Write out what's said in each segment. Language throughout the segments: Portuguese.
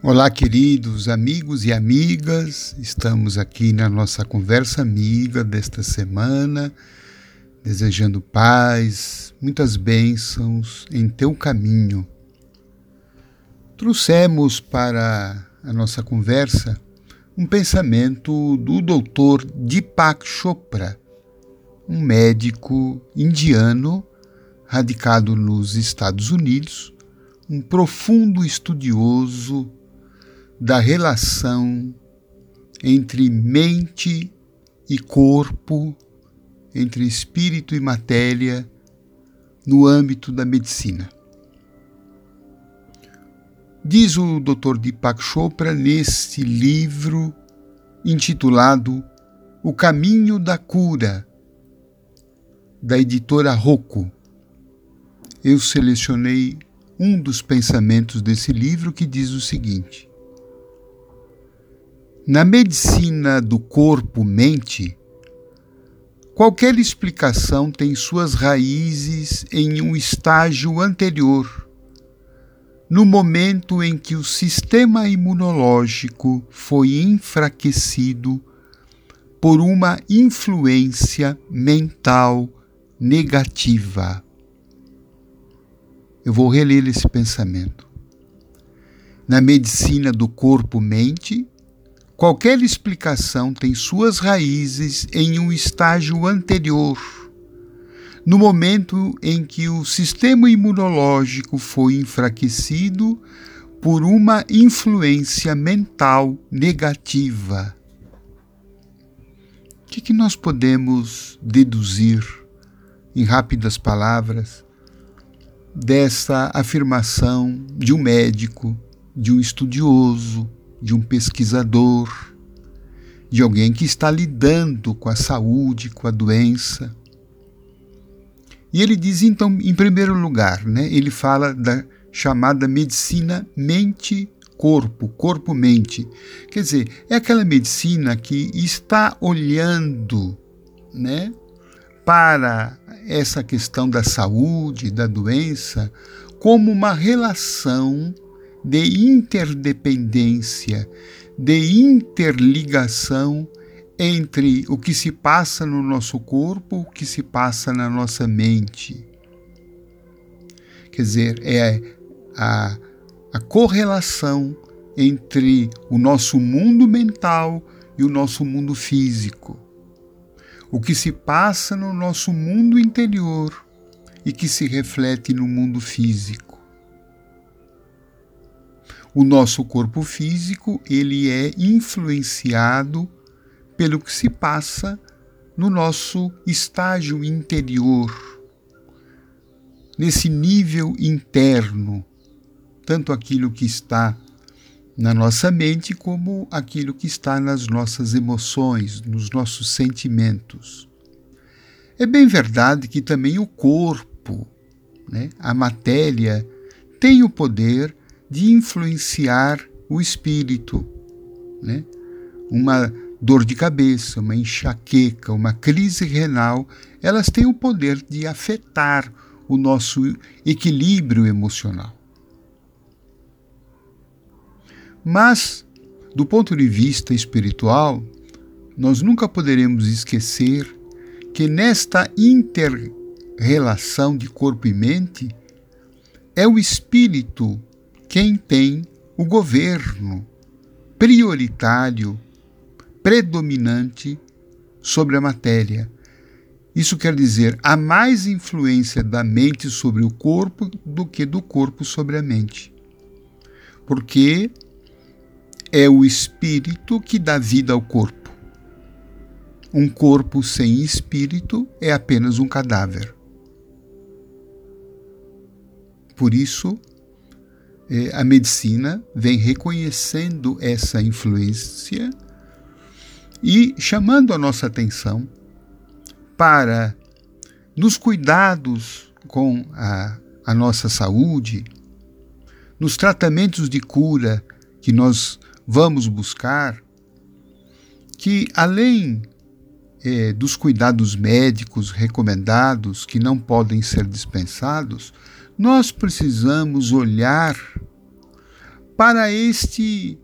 Olá, queridos amigos e amigas, estamos aqui na nossa conversa amiga desta semana, desejando paz, muitas bênçãos em teu caminho. Trouxemos para a nossa conversa um pensamento do Dr. Deepak Chopra, um médico indiano radicado nos Estados Unidos, um profundo estudioso da relação entre mente e corpo, entre espírito e matéria, no âmbito da medicina. Diz o Dr. Deepak Chopra neste livro intitulado O Caminho da Cura, da editora Rocco. Eu selecionei um dos pensamentos desse livro que diz o seguinte: na medicina do corpo-mente, qualquer explicação tem suas raízes em um estágio anterior, no momento em que o sistema imunológico foi enfraquecido por uma influência mental negativa. Eu vou reler esse pensamento. Na medicina do corpo-mente, Qualquer explicação tem suas raízes em um estágio anterior, no momento em que o sistema imunológico foi enfraquecido por uma influência mental negativa. O que, que nós podemos deduzir, em rápidas palavras, dessa afirmação de um médico, de um estudioso, de um pesquisador, de alguém que está lidando com a saúde, com a doença. E ele diz então, em primeiro lugar, né, ele fala da chamada medicina mente-corpo, corpo-mente. Quer dizer, é aquela medicina que está olhando né, para essa questão da saúde, da doença, como uma relação de interdependência, de interligação entre o que se passa no nosso corpo, o que se passa na nossa mente. Quer dizer, é a, a correlação entre o nosso mundo mental e o nosso mundo físico. O que se passa no nosso mundo interior e que se reflete no mundo físico. O nosso corpo físico, ele é influenciado pelo que se passa no nosso estágio interior, nesse nível interno, tanto aquilo que está na nossa mente como aquilo que está nas nossas emoções, nos nossos sentimentos. É bem verdade que também o corpo, né, a matéria, tem o poder de influenciar o espírito. Né? Uma dor de cabeça, uma enxaqueca, uma crise renal, elas têm o poder de afetar o nosso equilíbrio emocional. Mas, do ponto de vista espiritual, nós nunca poderemos esquecer que nesta inter-relação de corpo e mente é o espírito quem tem o governo prioritário, predominante sobre a matéria. Isso quer dizer, há mais influência da mente sobre o corpo do que do corpo sobre a mente. Porque é o espírito que dá vida ao corpo. Um corpo sem espírito é apenas um cadáver. Por isso, a medicina vem reconhecendo essa influência e chamando a nossa atenção para nos cuidados com a, a nossa saúde, nos tratamentos de cura que nós vamos buscar, que além é, dos cuidados médicos recomendados, que não podem ser dispensados, nós precisamos olhar para este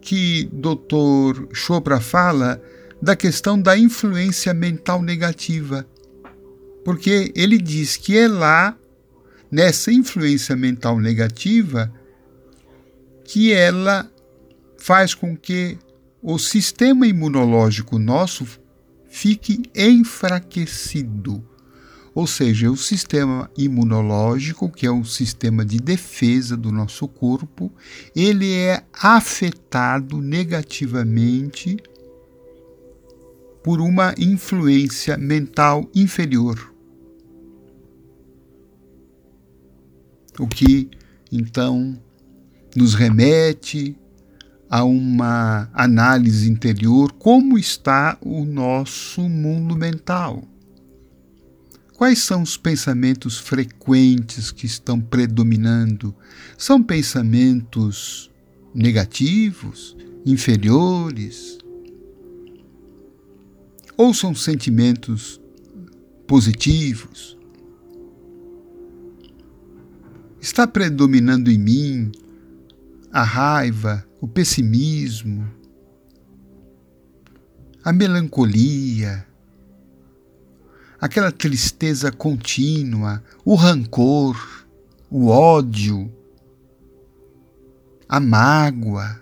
que Dr. Chopra fala da questão da influência mental negativa. Porque ele diz que é lá, nessa influência mental negativa, que ela faz com que o sistema imunológico nosso fique enfraquecido. Ou seja, o sistema imunológico, que é o sistema de defesa do nosso corpo, ele é afetado negativamente por uma influência mental inferior. O que então nos remete a uma análise interior como está o nosso mundo mental. Quais são os pensamentos frequentes que estão predominando? São pensamentos negativos, inferiores? Ou são sentimentos positivos? Está predominando em mim a raiva, o pessimismo, a melancolia, aquela tristeza contínua, o rancor, o ódio, a mágoa,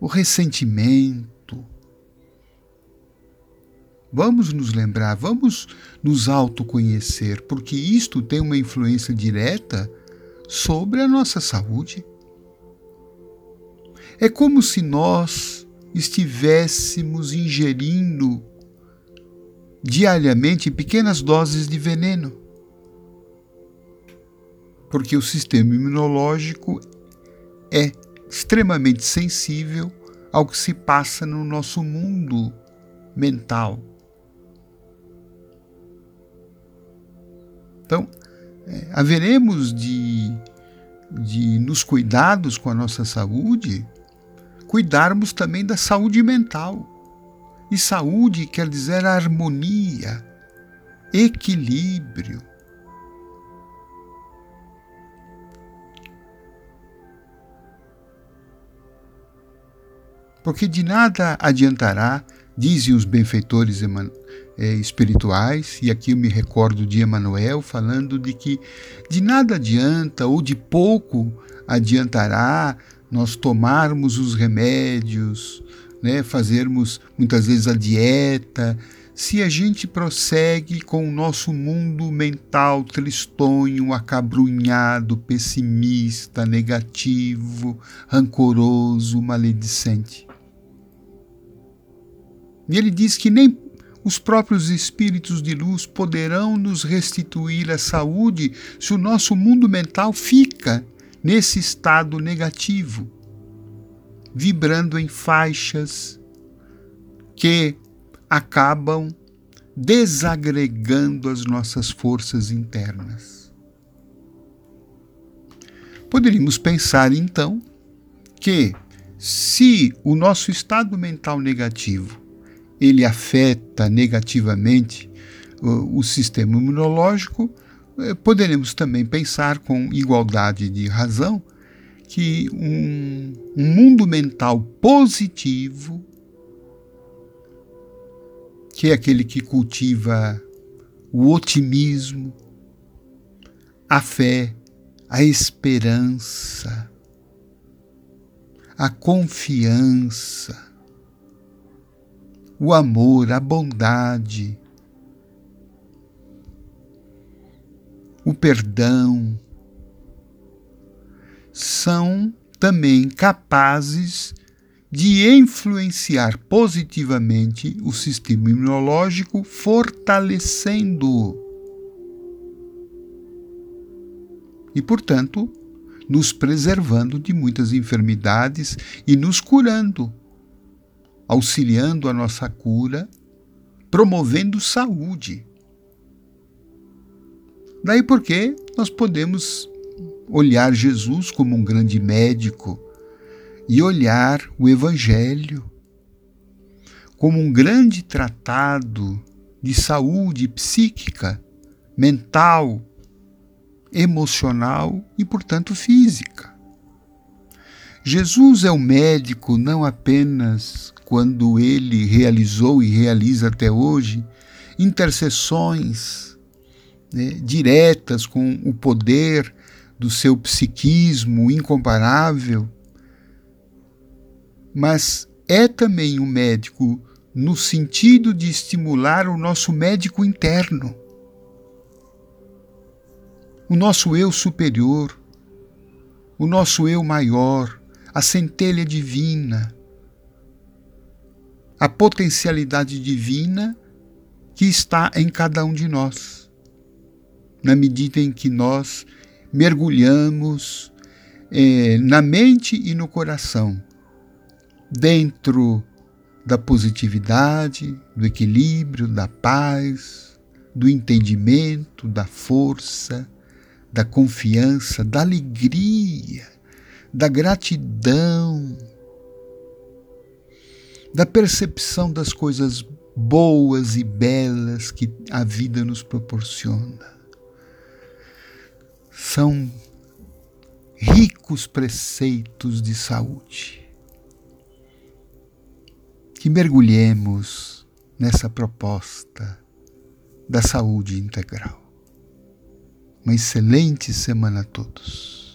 o ressentimento. Vamos nos lembrar, vamos nos autoconhecer, porque isto tem uma influência direta sobre a nossa saúde. É como se nós estivéssemos ingerindo diariamente pequenas doses de veneno. Porque o sistema imunológico é extremamente sensível ao que se passa no nosso mundo mental. Então, é, haveremos de, de nos cuidados com a nossa saúde cuidarmos também da saúde mental. E saúde quer dizer harmonia, equilíbrio. Porque de nada adiantará, dizem os benfeitores eh, espirituais, e aqui eu me recordo de Emmanuel falando de que de nada adianta ou de pouco adiantará nós tomarmos os remédios, né, fazermos muitas vezes a dieta, se a gente prossegue com o nosso mundo mental tristonho, acabrunhado, pessimista, negativo, rancoroso, maledicente. E ele diz que nem os próprios espíritos de luz poderão nos restituir a saúde se o nosso mundo mental fica nesse estado negativo, vibrando em faixas que acabam desagregando as nossas forças internas. Poderíamos pensar então que se o nosso estado mental negativo ele afeta negativamente o, o sistema imunológico, eh, poderemos também pensar com igualdade de razão que um, um mundo mental positivo, que é aquele que cultiva o otimismo, a fé, a esperança, a confiança, o amor, a bondade, o perdão, são também capazes de influenciar positivamente o sistema imunológico, fortalecendo-o. E, portanto, nos preservando de muitas enfermidades e nos curando, auxiliando a nossa cura, promovendo saúde. Daí porque nós podemos olhar Jesus como um grande médico e olhar o Evangelho como um grande tratado de saúde psíquica, mental, emocional e, portanto, física. Jesus é o médico não apenas quando ele realizou e realiza até hoje intercessões né, diretas com o poder do seu psiquismo incomparável, mas é também um médico no sentido de estimular o nosso médico interno, o nosso eu superior, o nosso eu maior, a centelha divina, a potencialidade divina que está em cada um de nós. Na medida em que nós mergulhamos eh, na mente e no coração, dentro da positividade, do equilíbrio, da paz, do entendimento, da força, da confiança, da alegria, da gratidão, da percepção das coisas boas e belas que a vida nos proporciona. São ricos preceitos de saúde. Que mergulhemos nessa proposta da saúde integral. Uma excelente semana a todos.